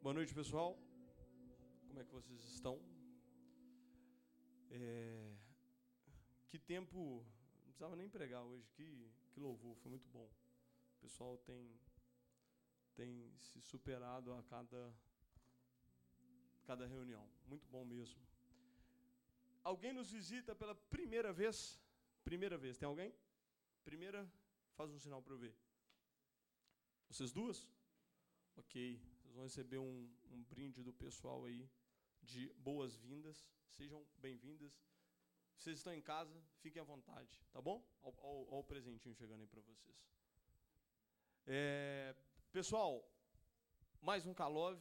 Boa noite, pessoal. Como é que vocês estão? É... Que tempo. Não precisava nem pregar hoje. Que, que louvor, foi muito bom. O pessoal tem, tem se superado a cada, cada reunião. Muito bom mesmo. Alguém nos visita pela primeira vez? Primeira vez. Tem alguém? Primeira, faz um sinal para eu ver. Vocês duas? Ok. Vocês vão receber um, um brinde do pessoal aí de boas-vindas. Sejam bem-vindas. Vocês estão em casa, fiquem à vontade, tá bom? Olha o presentinho chegando aí para vocês. É, pessoal, mais um Calov.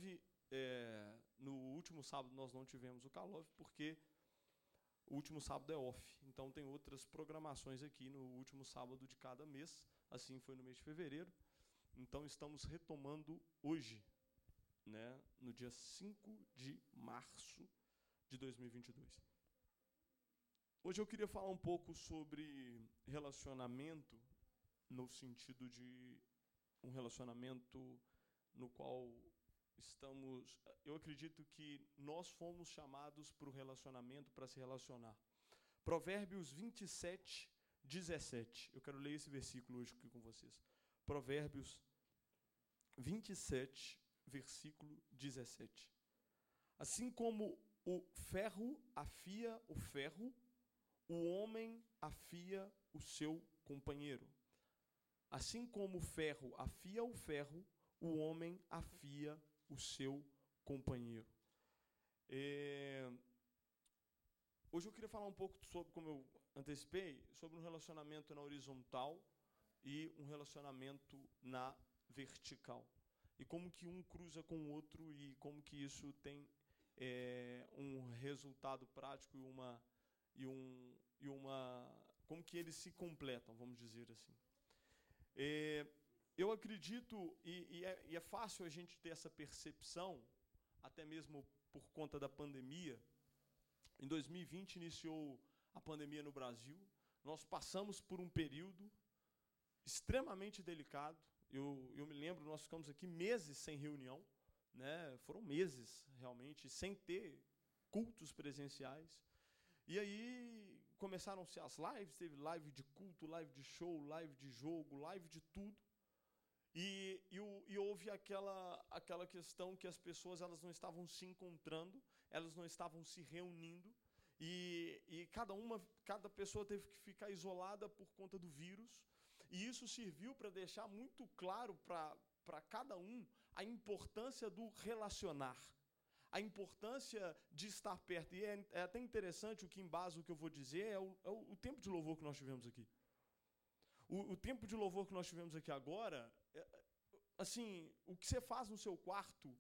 É, no último sábado nós não tivemos o Calov porque o último sábado é off. Então tem outras programações aqui no último sábado de cada mês. Assim foi no mês de fevereiro. Então estamos retomando hoje, né, no dia 5 de março de 2022. Hoje eu queria falar um pouco sobre relacionamento no sentido de um relacionamento no qual estamos. Eu acredito que nós fomos chamados para o relacionamento, para se relacionar. Provérbios 27, 17. Eu quero ler esse versículo hoje aqui com vocês. Provérbios 27, versículo 17. Assim como o ferro afia o ferro, o homem afia o seu companheiro. Assim como o ferro afia o ferro, o homem afia o seu companheiro. É... Hoje eu queria falar um pouco sobre, como eu antecipei, sobre um relacionamento na horizontal e um relacionamento na vertical. E como que um cruza com o outro e como que isso tem é, um resultado prático e uma e um e uma como que eles se completam, vamos dizer assim. É, eu acredito e, e, é, e é fácil a gente ter essa percepção, até mesmo por conta da pandemia. Em 2020 iniciou a pandemia no Brasil. Nós passamos por um período extremamente delicado. Eu, eu me lembro, nós ficamos aqui meses sem reunião, né? foram meses realmente, sem ter cultos presenciais. E aí começaram-se as lives, teve live de culto, live de show, live de jogo, live de tudo. E, e, e, houve aquela, aquela questão que as pessoas elas não estavam se encontrando, elas não estavam se reunindo, e, e cada uma, cada pessoa teve que ficar isolada por conta do vírus. E isso serviu para deixar muito claro para cada um a importância do relacionar, a importância de estar perto. E é, é até interessante o que embasa o que eu vou dizer, é o, é o, tempo de louvor que nós tivemos aqui. O, o tempo de louvor que nós tivemos aqui agora, é, assim, o que você faz no seu quarto,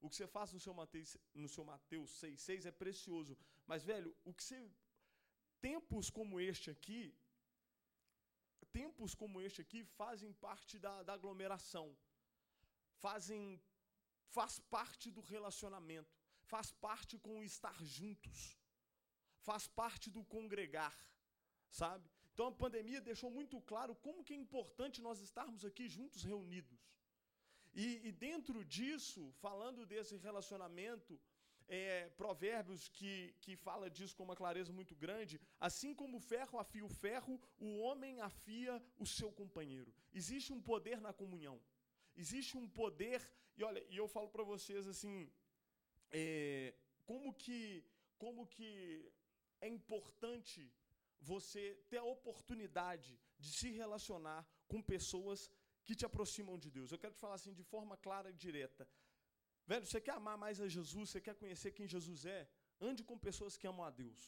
o que você faz no seu Mateus, no seu Mateus 6, 6 é precioso. Mas, velho, o que você. Tempos como este aqui, tempos como este aqui fazem parte da, da aglomeração, fazem, faz parte do relacionamento, faz parte com o estar juntos, faz parte do congregar, sabe? Então a pandemia deixou muito claro como que é importante nós estarmos aqui juntos reunidos. E, e dentro disso, falando desse relacionamento, é, provérbios que, que fala disso com uma clareza muito grande. Assim como o ferro afia o ferro, o homem afia o seu companheiro. Existe um poder na comunhão. Existe um poder, e olha, e eu falo para vocês assim, é, como que como que é importante você ter a oportunidade de se relacionar com pessoas que te aproximam de Deus. Eu quero te falar assim de forma clara e direta. Velho, você quer amar mais a Jesus, você quer conhecer quem Jesus é? Ande com pessoas que amam a Deus.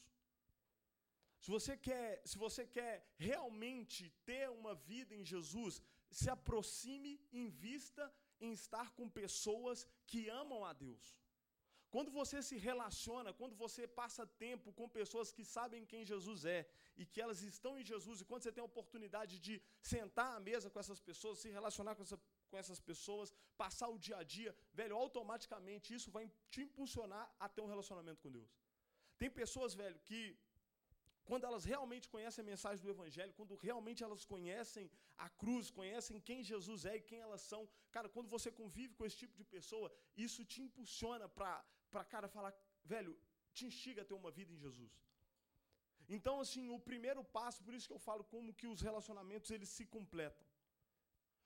Se você quer, se você quer realmente ter uma vida em Jesus, se aproxime, invista em estar com pessoas que amam a Deus. Quando você se relaciona, quando você passa tempo com pessoas que sabem quem Jesus é e que elas estão em Jesus, e quando você tem a oportunidade de sentar à mesa com essas pessoas, se relacionar com essa, com essas pessoas, passar o dia a dia, velho, automaticamente isso vai te impulsionar a ter um relacionamento com Deus. Tem pessoas, velho, que quando elas realmente conhecem a mensagem do Evangelho, quando realmente elas conhecem a cruz, conhecem quem Jesus é e quem elas são, cara, quando você convive com esse tipo de pessoa, isso te impulsiona para, cara, falar, velho, te instiga a ter uma vida em Jesus. Então, assim, o primeiro passo, por isso que eu falo como que os relacionamentos eles se completam.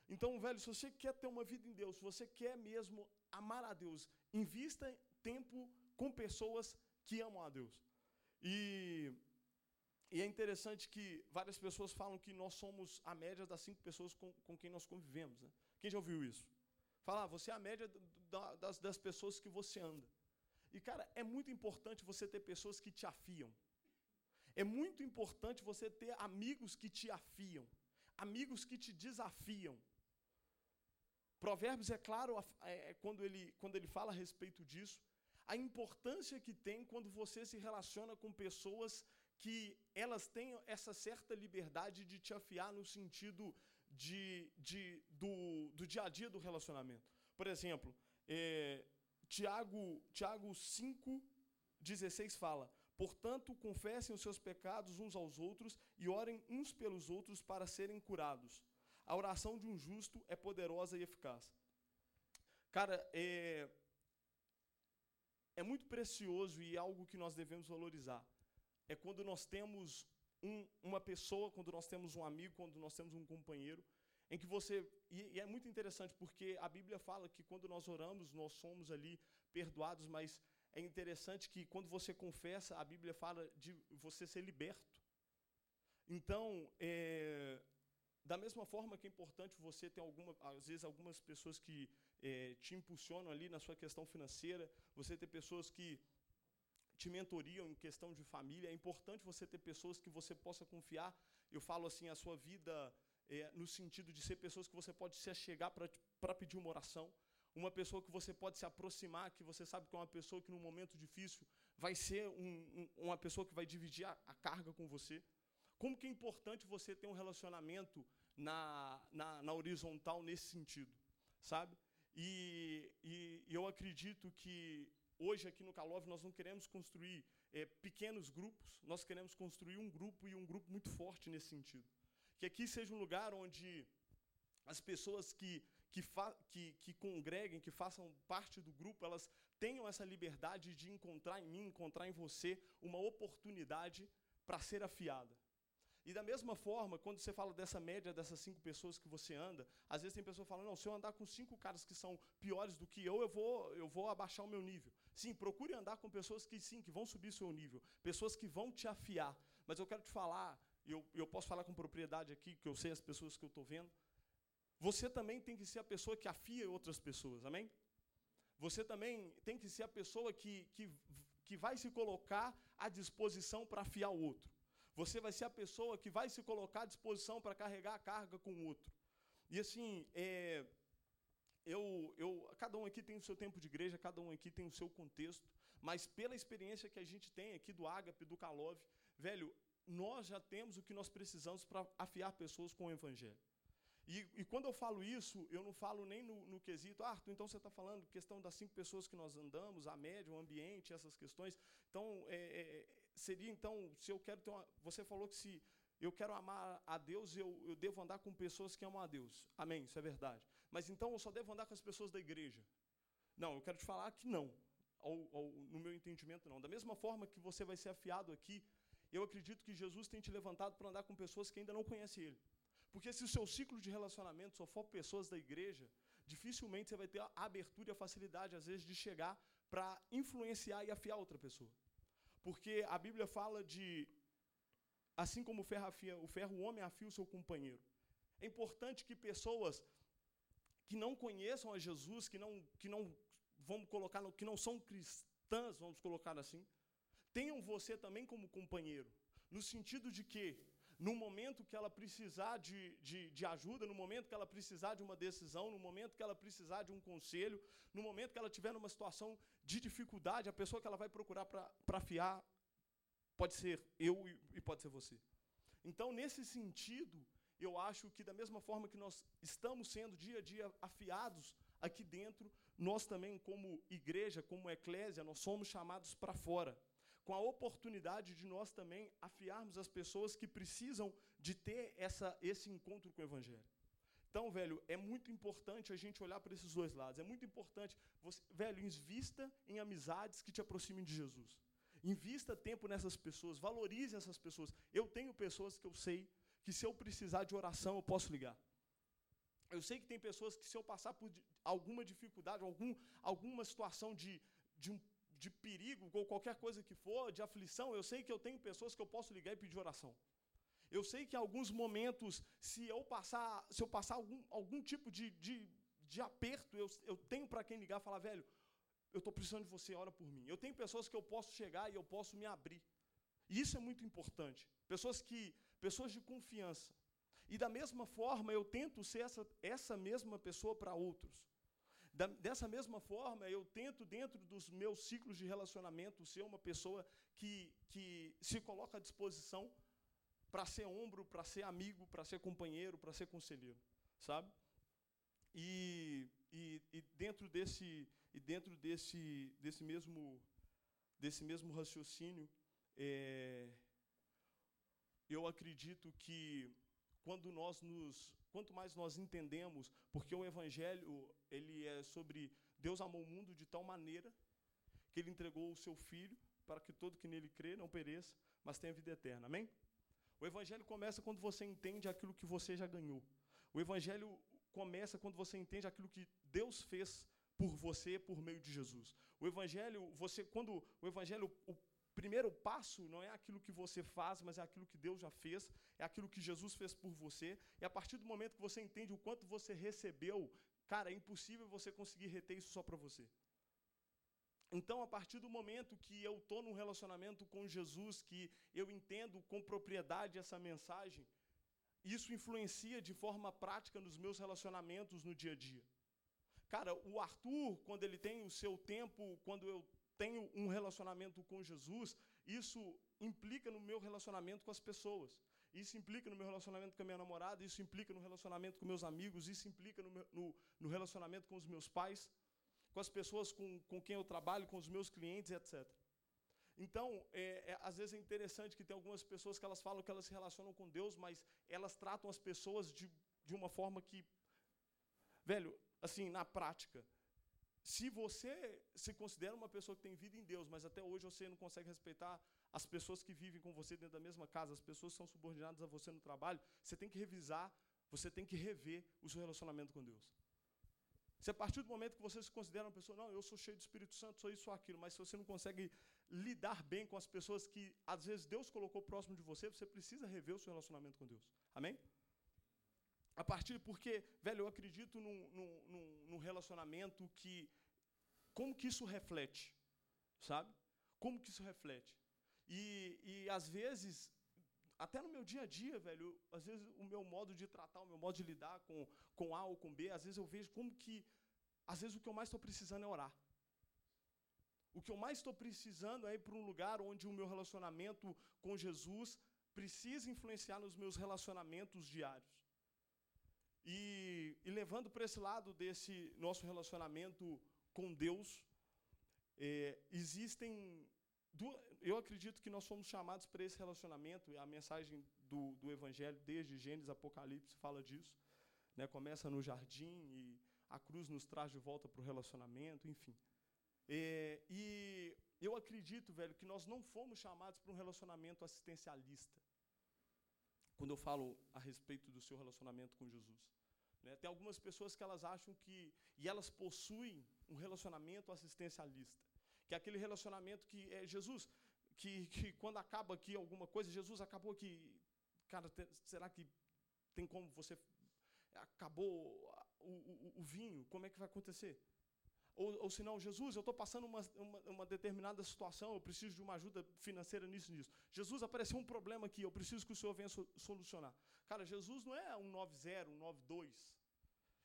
Então, velho, se você quer ter uma vida em Deus, se você quer mesmo amar a Deus, invista tempo com pessoas que amam a Deus. E e é interessante que várias pessoas falam que nós somos a média das cinco pessoas com, com quem nós convivemos. Né? Quem já ouviu isso? Falar, ah, você é a média da, das, das pessoas que você anda. E, cara, é muito importante você ter pessoas que te afiam. É muito importante você ter amigos que te afiam. Amigos que te desafiam. Provérbios, é claro, é, é, quando, ele, quando ele fala a respeito disso, a importância que tem quando você se relaciona com pessoas que elas tenham essa certa liberdade de te afiar no sentido de, de, do, do dia a dia do relacionamento. Por exemplo, é, Tiago, Tiago 5, 16 fala: Portanto, confessem os seus pecados uns aos outros e orem uns pelos outros para serem curados. A oração de um justo é poderosa e eficaz. Cara, é, é muito precioso e é algo que nós devemos valorizar é quando nós temos um, uma pessoa, quando nós temos um amigo, quando nós temos um companheiro, em que você. E, e, é muito interessante, porque a Bíblia fala que quando nós oramos, nós somos ali perdoados, mas é interessante que quando você confessa, a Bíblia fala de você ser liberto. Então, é, da mesma forma que é importante você ter alguma, às vezes algumas pessoas que é, te impulsionam ali na sua questão financeira, você ter pessoas que te mentoriam em questão de família. É importante você ter pessoas que você possa confiar. Eu falo assim, a sua vida é, no sentido de ser pessoas que você pode se achegar para pedir uma oração. Uma pessoa que você pode se aproximar, que você sabe que é uma pessoa que, num momento difícil, vai ser um, um, uma pessoa que vai dividir a, a, carga com você. Como que é importante você ter um relacionamento na, na, na horizontal nesse sentido, sabe? E, e, e eu acredito que Hoje, aqui no Calov, nós não queremos construir é, pequenos grupos, nós queremos construir um grupo e um grupo muito forte nesse sentido. Que aqui seja um lugar onde as pessoas que, que, que, que congreguem, que façam parte do grupo, elas tenham essa liberdade de encontrar em mim, encontrar em você uma oportunidade para ser afiada. E da mesma forma, quando você fala dessa média dessas cinco pessoas que você anda, às vezes tem pessoa falando, não, se eu andar com cinco caras que são piores do que eu, eu vou, eu vou abaixar o meu nível. Sim, procure andar com pessoas que sim, que vão subir seu nível, pessoas que vão te afiar. Mas eu quero te falar, eu, eu posso falar com propriedade aqui, que eu sei as pessoas que eu estou vendo. Você também tem que ser a pessoa que afia outras pessoas, amém? Você também tem que ser a pessoa que, que, que vai se colocar à disposição para afiar o outro. Você vai ser a pessoa que vai se colocar à disposição para carregar a carga com o outro. E assim, é, eu, eu, cada um aqui tem o seu tempo de igreja, cada um aqui tem o seu contexto, mas pela experiência que a gente tem aqui do Ágape, do Calove, velho, nós já temos o que nós precisamos para afiar pessoas com o Evangelho. E, e, quando eu falo isso, eu não falo nem no, no quesito, ah, Arthur, então você está falando questão das cinco pessoas que nós andamos, a média, o ambiente, essas questões. Então, é, é, seria então, se eu quero ter uma. Você falou que se eu quero amar a Deus, eu, eu devo andar com pessoas que amam a Deus. Amém, isso é verdade. Mas então eu só devo andar com as pessoas da igreja. Não, eu quero te falar que não. Ou, ou, no meu entendimento, não. Da mesma forma que você vai ser afiado aqui, eu acredito que Jesus tem te levantado para andar com pessoas que ainda não conhecem Ele. Porque se o seu ciclo de relacionamento só for pessoas da igreja, dificilmente você vai ter a abertura e a facilidade, às vezes, de chegar para influenciar e afiar outra pessoa. Porque a Bíblia fala de, assim como o ferro afia, o ferro o homem afia o seu companheiro. É importante que pessoas que não conheçam a Jesus, que não, que não vamos colocar, que não são cristãs, vamos colocar assim, tenham você também como companheiro, no sentido de que no momento que ela precisar de, de, de, ajuda, no momento que ela precisar de uma decisão, no momento que ela precisar de um conselho, no momento que ela estiver numa situação de dificuldade, a pessoa que ela vai procurar para afiar pode ser eu e, e pode ser você. Então, nesse sentido, eu acho que da mesma forma que nós estamos sendo dia a dia afiados aqui dentro, nós também, como igreja, como eclésia, nós somos chamados para fora. Com a oportunidade de nós também afiarmos as pessoas que precisam de ter essa, esse encontro com o Evangelho. Então, velho, é muito importante a gente olhar para esses dois lados. É muito importante, você, velho, invista em amizades que te aproximem de Jesus. Invista tempo nessas pessoas, valorize essas pessoas. Eu tenho pessoas que eu sei que se eu precisar de oração, eu posso ligar. Eu sei que tem pessoas que se eu passar por alguma dificuldade, algum, alguma situação de, de, um, de perigo, ou qualquer coisa que for, de aflição, eu sei que eu tenho pessoas que eu posso ligar e pedir oração. Eu sei que em alguns momentos, se eu passar, se eu passar algum, algum tipo de, de, de aperto, eu, eu tenho para quem ligar e falar, velho, eu estou precisando de você, ora por mim. Eu tenho pessoas que eu posso chegar e eu posso me abrir. E isso é muito importante. Pessoas que, pessoas de confiança. E da mesma forma, eu tento ser essa, essa mesma pessoa para outros. Da, dessa mesma forma, eu tento, dentro dos meus ciclos de relacionamento, ser uma pessoa que, que se coloca à disposição para ser ombro, para ser amigo, para ser companheiro, para ser conselheiro, sabe? E, e, e, dentro desse e dentro desse desse mesmo desse mesmo raciocínio, é, eu acredito que quando nós nos quanto mais nós entendemos, porque o evangelho ele é sobre Deus amou o mundo de tal maneira que ele entregou o seu filho para que todo que nele crê não pereça, mas tenha vida eterna. Amém? O evangelho começa quando você entende aquilo que você já ganhou. O evangelho começa quando você entende aquilo que Deus fez por você por meio de Jesus. O evangelho, você quando o evangelho o primeiro passo não é aquilo que você faz, mas é aquilo que Deus já fez, é aquilo que Jesus fez por você. E a partir do momento que você entende o quanto você recebeu, cara, é impossível você conseguir reter isso só para você. Então, a partir do momento que eu estou num relacionamento com Jesus, que eu entendo com propriedade essa mensagem, isso influencia de forma prática nos meus relacionamentos no dia a dia. Cara, o Arthur, quando ele tem o seu tempo, quando eu tenho um relacionamento com Jesus, isso implica no meu relacionamento com as pessoas. Isso implica no meu relacionamento com a minha namorada, isso implica no relacionamento com meus amigos, isso implica no, meu, no, no relacionamento com os meus pais, com as pessoas com, com quem eu trabalho, com os meus clientes, etc. Então, é, é, às vezes é interessante que tem algumas pessoas que elas falam que elas se relacionam com Deus, mas elas tratam as pessoas de, de uma forma que, velho, assim, na prática, se você se considera uma pessoa que tem vida em Deus, mas até hoje você não consegue respeitar as pessoas que vivem com você dentro da mesma casa, as pessoas que são subordinadas a você no trabalho, você tem que revisar, você tem que rever o seu relacionamento com Deus. Se a partir do momento que você se considera uma pessoa, não, eu sou cheio do Espírito Santo, sou isso ou aquilo, mas se você não consegue lidar bem com as pessoas que às vezes Deus colocou próximo de você, você precisa rever o seu relacionamento com Deus. Amém? A partir, porque, velho, eu acredito num, num, num relacionamento que. Como que isso reflete? Sabe? Como que isso reflete? E, e às vezes, até no meu dia a dia, velho, às vezes o meu modo de tratar, o meu modo de lidar com, com A ou com B, às vezes eu vejo como que, às vezes o que eu mais estou precisando é orar. O que eu mais estou precisando é ir para um lugar onde o meu relacionamento com Jesus precisa influenciar nos meus relacionamentos diários. E, e levando para esse lado desse nosso relacionamento com Deus, é, existem. Duas, eu acredito que nós somos chamados para esse relacionamento, a mensagem do, do Evangelho, desde Gênesis Apocalipse, fala disso. Né, começa no jardim e a cruz nos traz de volta para o relacionamento, enfim. É, e eu acredito, velho, que nós não fomos chamados para um relacionamento assistencialista quando eu falo a respeito do seu relacionamento com Jesus. Né? Tem algumas pessoas que elas acham que, e elas possuem um relacionamento assistencialista, que é aquele relacionamento que é Jesus, que, que quando acaba aqui alguma coisa, Jesus acabou aqui, cara, será que tem como você acabou o, o, o vinho? Como é que vai acontecer? Ou, ou se não, Jesus, eu estou passando uma, uma, uma, determinada situação, eu preciso de uma ajuda financeira nisso nisso. Jesus, apareceu um problema aqui, eu preciso que o Senhor venha solucionar. Cara, Jesus não é um 9-0, um 9-2.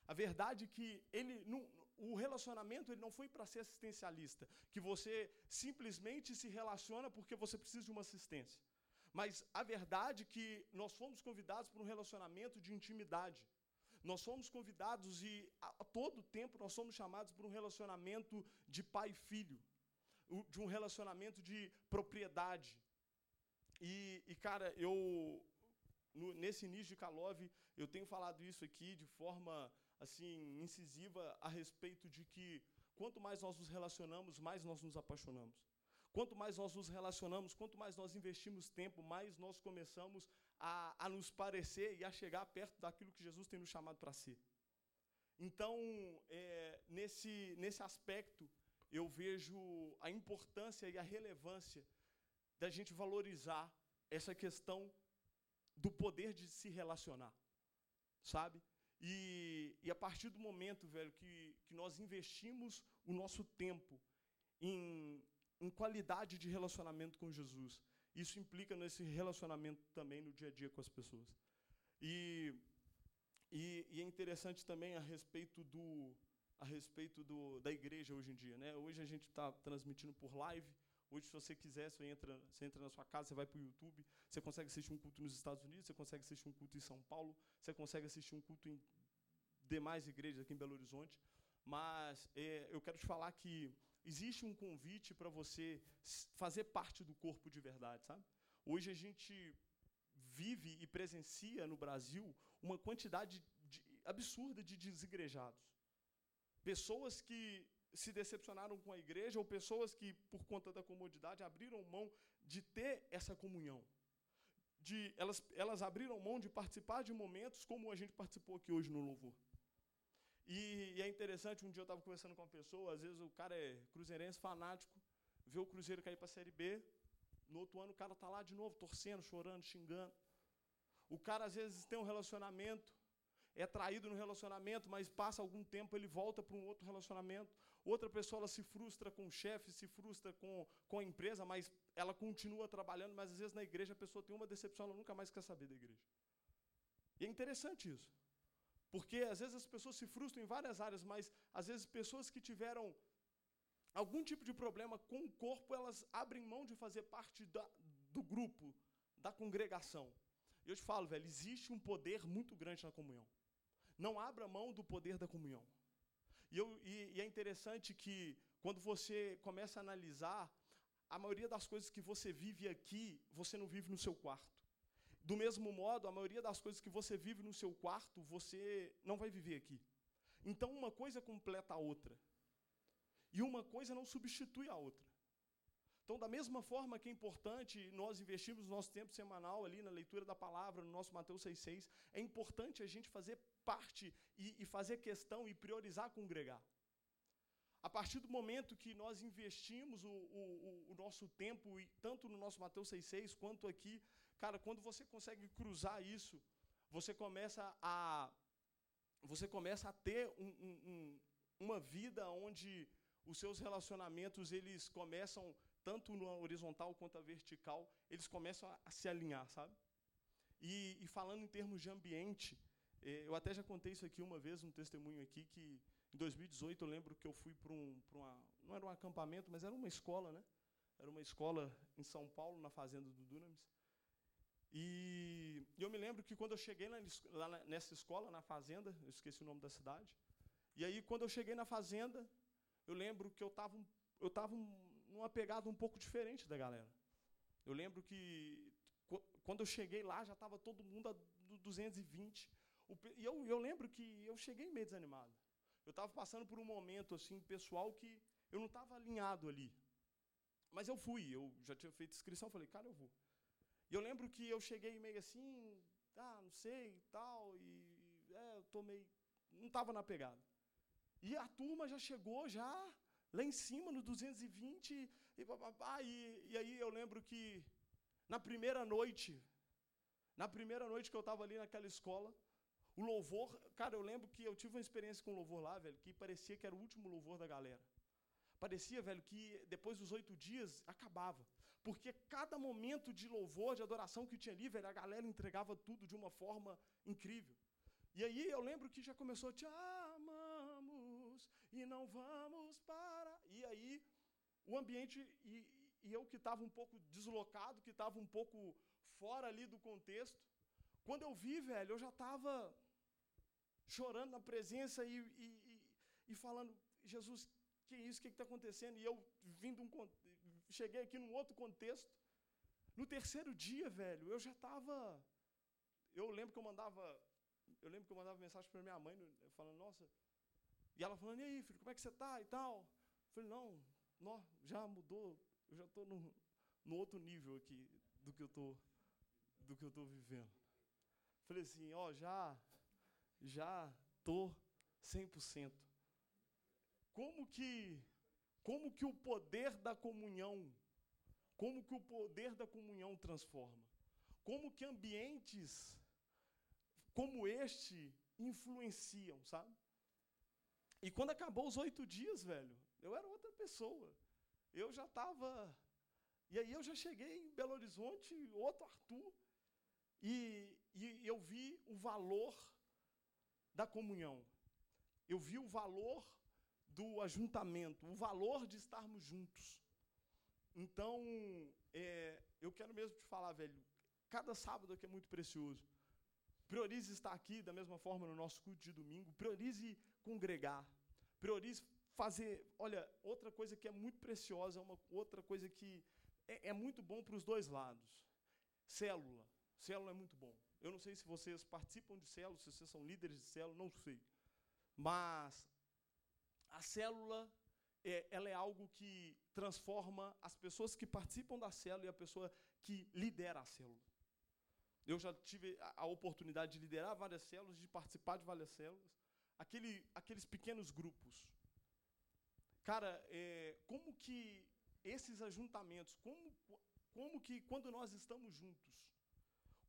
A verdade é que ele, não, o relacionamento ele não foi para ser assistencialista, que você simplesmente se relaciona porque você precisa de uma assistência. Mas a verdade é que nós fomos convidados para um relacionamento de intimidade. Nós somos convidados e a, todo tempo nós somos chamados para um relacionamento de pai e filho. de um relacionamento de propriedade. E, e cara, eu no, nesse início de Kalov, eu tenho falado isso aqui de forma assim incisiva a respeito de que quanto mais nós nos relacionamos, mais nós nos apaixonamos. Quanto mais nós nos relacionamos, quanto mais nós investimos tempo, mais nós começamos a, a nos parecer e a chegar perto daquilo que Jesus tem nos chamado para ser. Então, é, nesse, nesse aspecto, eu vejo a importância e a relevância da gente valorizar essa questão do poder de se relacionar, sabe? E, e a partir do momento, velho, que, que nós investimos o nosso tempo em, em qualidade de relacionamento com Jesus, isso implica nesse relacionamento também no dia a dia com as pessoas. E, e, e é interessante também a respeito do a respeito do, da igreja hoje em dia, né? Hoje a gente está transmitindo por live. Hoje, se você quiser, você entra, você entra na sua casa, você vai para o YouTube, você consegue assistir um culto nos Estados Unidos, você consegue assistir um culto em São Paulo, você consegue assistir um culto em demais igrejas aqui em Belo Horizonte. Mas é, eu quero te falar que existe um convite para você fazer parte do corpo de verdade, sabe? Hoje a gente vive e presencia no Brasil uma quantidade de, absurda de desigrejados. Pessoas que se decepcionaram com a igreja ou pessoas que, por conta da comodidade, abriram mão de ter essa comunhão. De, elas, elas abriram mão de participar de momentos como a gente participou aqui hoje no louvor. E, e é interessante, um dia eu estava conversando com uma pessoa, às vezes o cara é cruzeirense fanático, vê o Cruzeiro cair para a Série B, no outro ano o cara está lá de novo, torcendo, chorando, xingando. O cara às vezes tem um relacionamento, é traído no relacionamento, mas passa algum tempo, ele volta para um outro relacionamento. Outra pessoa ela se frustra com o chefe, se frustra com, com a empresa, mas ela continua trabalhando, mas às vezes na igreja a pessoa tem uma decepção, ela nunca mais quer saber da igreja. E é interessante isso. Porque às vezes as pessoas se frustram em várias áreas, mas às vezes pessoas que tiveram algum tipo de problema com o corpo, elas abrem mão de fazer parte da, do grupo, da congregação. Eu te falo, velho, existe um poder muito grande na comunhão. Não abra mão do poder da comunhão. E, eu, e, e é interessante que, quando você começa a analisar, a maioria das coisas que você vive aqui, você não vive no seu quarto. Do mesmo modo, a maioria das coisas que você vive no seu quarto, você não vai viver aqui. Então, uma coisa completa a outra. E uma coisa não substitui a outra. Então, da mesma forma que é importante nós investirmos nosso tempo semanal ali na leitura da palavra, no nosso Mateus 6,6, é importante a gente fazer parte e, e fazer questão e priorizar congregar. A partir do momento que nós investimos o, o, o nosso tempo, tanto no nosso Mateus 6,6 quanto aqui, cara, quando você consegue cruzar isso, você começa a, você começa a ter um, um, um, uma vida onde os seus relacionamentos eles começam tanto no horizontal quanto a vertical, eles começam a, a se alinhar, sabe? E, e, falando em termos de ambiente, é, eu até já contei isso aqui uma vez, um testemunho aqui, que em 2018 eu lembro que eu fui para um, uma. Não era um acampamento, mas era uma escola, né? Era uma escola em São Paulo, na fazenda do Dunamis. E eu me lembro que quando eu cheguei lá nessa escola, na fazenda, eu esqueci o nome da cidade. E aí, quando eu cheguei na fazenda, eu lembro que eu estava eu tava numa pegada um pouco diferente da galera. Eu lembro que quando eu cheguei lá, já estava todo mundo a 220. E eu, eu lembro que eu cheguei meio desanimado. Eu estava passando por um momento assim pessoal que eu não estava alinhado ali. Mas eu fui, eu já tinha feito inscrição, falei, cara, eu vou. E eu lembro que eu cheguei meio assim, ah, não sei e tal, e é, eu tô meio. Não estava na pegada. E a turma já chegou, já, lá em cima, no 220, e, papapá, e, e aí eu lembro que na primeira noite, na primeira noite que eu estava ali naquela escola, o louvor, cara, eu lembro que eu tive uma experiência com o louvor lá, velho, que parecia que era o último louvor da galera. Parecia, velho, que depois dos oito dias acabava. Porque cada momento de louvor, de adoração que tinha ali, velho, a galera entregava tudo de uma forma incrível. E aí eu lembro que já começou, te amamos e não vamos parar. E aí o ambiente, e, e eu que estava um pouco deslocado, que estava um pouco fora ali do contexto, quando eu vi, velho, eu já estava chorando na presença e, e, e, falando, Jesus, que isso, o que está acontecendo? E eu vindo um, cheguei aqui num outro contexto. No terceiro dia, velho, eu já estava. Eu lembro que eu mandava. Eu lembro que eu mandava mensagem para minha mãe, falando, nossa. E ela falando, e aí, filho, como é que você está e tal? Eu falei, não, não, já mudou, eu já estou no, no outro nível aqui do que eu tô, do que eu estou vivendo. Falei assim, ó, já, já tô 100%. Como que, como que o poder da comunhão, como que o poder da comunhão transforma? Como que ambientes como este influenciam, sabe? E quando acabou os oito dias, velho, eu era outra pessoa. Eu já estava. E aí eu já cheguei em Belo Horizonte, outro Arthur, e, e eu vi o valor da comunhão. Eu vi o valor do ajuntamento, o valor de estarmos juntos. Então, é, eu quero mesmo te falar, velho, cada sábado aqui é muito precioso. Priorize estar aqui da mesma forma no nosso culto de domingo. Priorize congregar. Priorize fazer. Olha, outra coisa que é muito preciosa, uma outra coisa que é, é muito bom para os dois lados. Célula. Célula é muito bom. Eu não sei se vocês participam de célula, se vocês são líderes de célula, não sei. Mas a célula é, ela é algo que transforma as pessoas que participam da célula e a pessoa que lidera a célula. Eu já tive a, oportunidade de liderar várias células, de participar de várias células. Aquele, aqueles pequenos grupos. Cara, é, como que esses ajuntamentos, como, como que quando nós estamos juntos,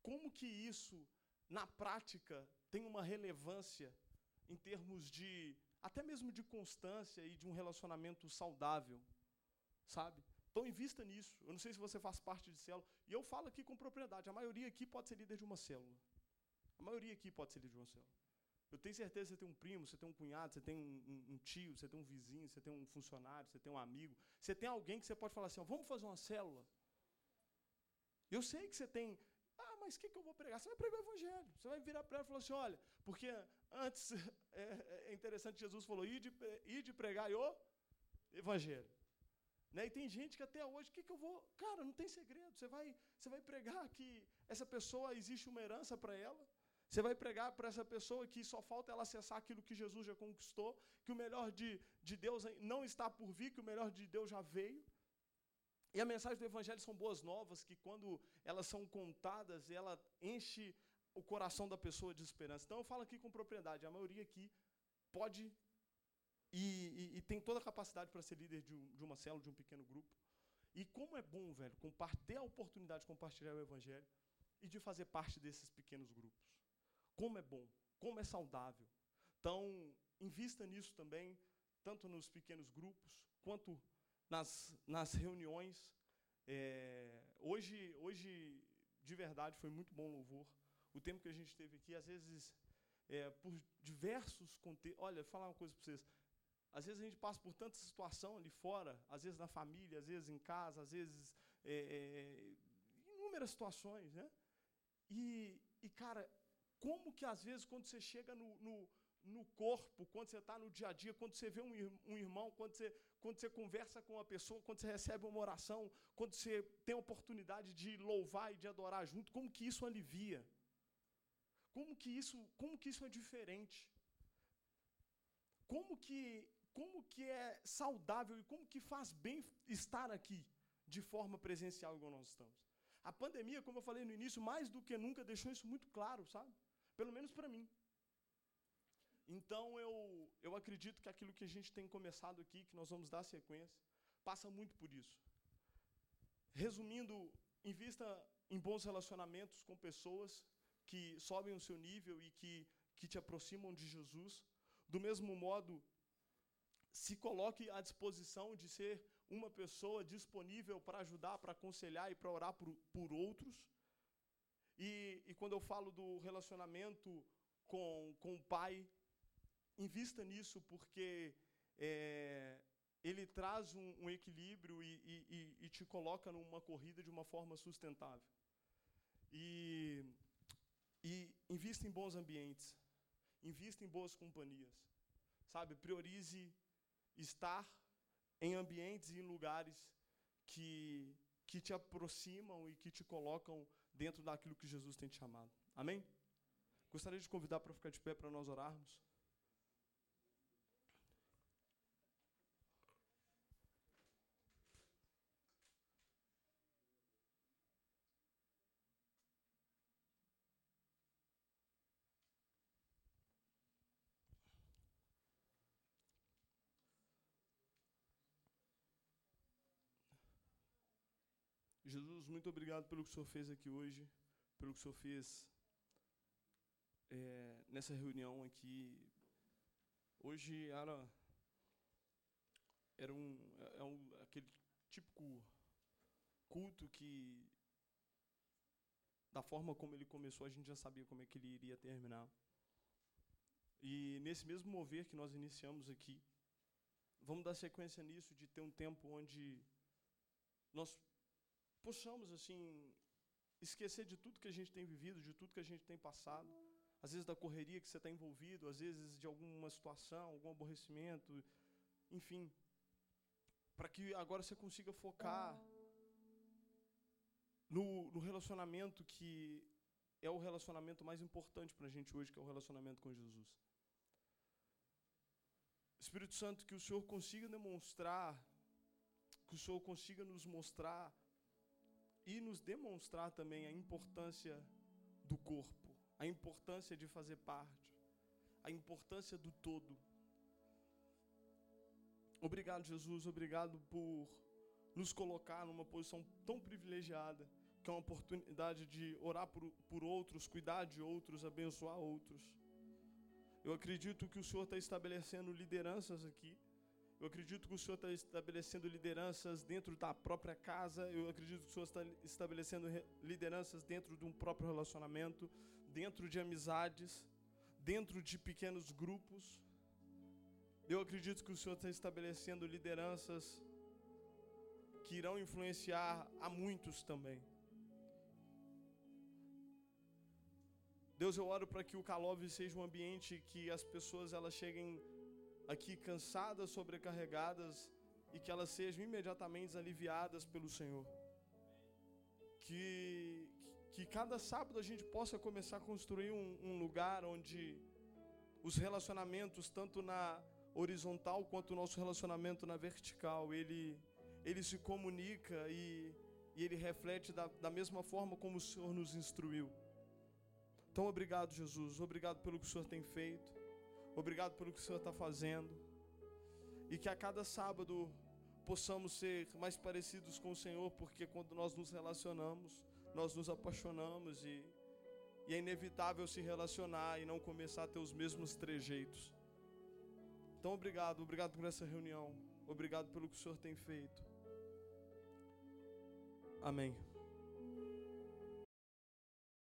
como que isso, na prática, tem uma relevância em termos de, até mesmo de constância e de um relacionamento saudável, sabe? Então, invista nisso. Eu não sei se você faz parte de célula. E eu falo aqui com propriedade. A maioria aqui pode ser líder de uma célula. A maioria aqui pode ser líder de uma célula. Eu tenho certeza que você tem um primo, você tem um cunhado, você tem um, um, tio, você tem um vizinho, você tem um funcionário, você tem um amigo. Você tem alguém que você pode falar assim, ó, vamos fazer uma célula. Eu sei que você tem ah, mas o que, que eu vou pregar? Você vai pregar o evangelho. Você vai virar para ela e falar assim: olha, porque antes é, é interessante, Jesus falou: ide, ide pregar o evangelho. Né? E tem gente que até hoje, o que, que eu vou. Cara, não tem segredo. Você vai, você vai pregar que essa pessoa existe uma herança para ela. Você vai pregar para essa pessoa que só falta ela acessar aquilo que Jesus já conquistou, que o melhor de, de Deus não está por vir, que o melhor de Deus já veio. E a mensagem do Evangelho são boas novas, que quando elas são contadas, ela enche o coração da pessoa de esperança. Então eu falo aqui com propriedade, a maioria aqui pode e, e, e tem toda a capacidade para ser líder de, um, de, uma célula, de um pequeno grupo. E como é bom, velho, ter a oportunidade de compartilhar o Evangelho e de fazer parte desses pequenos grupos. Como é bom, como é saudável. Então, invista nisso também, tanto nos pequenos grupos, quanto nas, nas reuniões. É, hoje, hoje, de verdade, foi muito bom louvor. O tempo que a gente teve aqui, às vezes, é, por diversos contextos. Olha, falar uma coisa para vocês. Às vezes a gente passa por tanta situação ali fora, às vezes na família, às vezes em casa, às vezes é, é, inúmeras situações, né? E, e, cara, como que às vezes quando você chega no, no, no corpo, quando você está no dia a dia, quando você vê um, um irmão, quando você, quando você conversa com uma pessoa, quando você recebe uma oração, quando você tem a oportunidade de louvar e de adorar junto, como que isso alivia? Como que isso, como que isso é diferente? Como que, como que é saudável e como que faz bem estar aqui de forma presencial igual nós estamos? A pandemia, como eu falei no início, mais do que nunca deixou isso muito claro, sabe? Pelo menos para mim. Então eu, eu acredito que aquilo que a gente tem começado aqui, que nós vamos dar sequência, passa muito por isso. Resumindo, invista em bons relacionamentos com pessoas que sobem o seu nível e que, que te aproximam de Jesus. Do mesmo modo, se coloque à disposição de ser uma pessoa disponível para ajudar, para aconselhar e para orar por, por outros. E, e quando eu falo do relacionamento com, com o pai, invista nisso, porque é, ele traz um, um equilíbrio e, e, e, te coloca numa corrida de uma forma sustentável. E, invista em bons ambientes, invista em boas companhias, sabe? Priorize estar em ambientes e em lugares que, que te aproximam e que te colocam dentro daquilo que Jesus tem te chamado. Amém? Gostaria de convidar para ficar de pé para nós orarmos. Jesus, muito obrigado pelo que o Senhor fez aqui hoje, pelo que o Senhor fez é, nessa reunião aqui. Hoje era, era um, é um, aquele típico culto que, da forma como ele começou, a gente já sabia como é que ele iria terminar. E nesse mesmo mover que nós iniciamos aqui, vamos dar sequência nisso, de ter um tempo onde nós possamos, assim, esquecer de tudo que a gente tem vivido, de tudo que a gente tem passado, às vezes da correria que você está envolvido, às vezes de alguma situação, algum aborrecimento, enfim, para que agora você consiga focar no, no relacionamento que é o relacionamento mais importante para a gente hoje, que é o relacionamento com Jesus. Espírito Santo, que o Senhor consiga demonstrar, que o Senhor consiga nos mostrar e nos demonstrar também a importância do corpo, a importância de fazer parte, a importância do todo. Obrigado, Jesus, obrigado por nos colocar numa posição tão privilegiada, que é uma oportunidade de orar por, por outros, cuidar de outros, abençoar outros. Eu acredito que o Senhor está estabelecendo lideranças aqui eu acredito que o Senhor está estabelecendo lideranças dentro da própria casa. Eu acredito que o Senhor está estabelecendo lideranças dentro de um próprio relacionamento, dentro de amizades, dentro de pequenos grupos. Eu acredito que o Senhor está estabelecendo lideranças que irão influenciar a muitos também. Deus, eu oro para que o Calove seja um ambiente que as pessoas elas cheguem aqui cansadas, sobrecarregadas, e que elas sejam imediatamente aliviadas pelo Senhor. Que, que cada sábado a gente possa começar a construir um, um lugar onde os relacionamentos, tanto na horizontal quanto o nosso relacionamento na vertical, ele, ele se comunica e, e ele reflete da, da mesma forma como o Senhor nos instruiu. Então, obrigado, Jesus. Obrigado pelo que o Senhor tem feito. Obrigado pelo que o Senhor está fazendo. E que a cada sábado possamos ser mais parecidos com o Senhor, porque quando nós nos relacionamos, nós nos apaixonamos e, e é inevitável se relacionar e não começar a ter os mesmos trejeitos. Então, obrigado, obrigado por essa reunião. Obrigado pelo que o Senhor tem feito. Amém.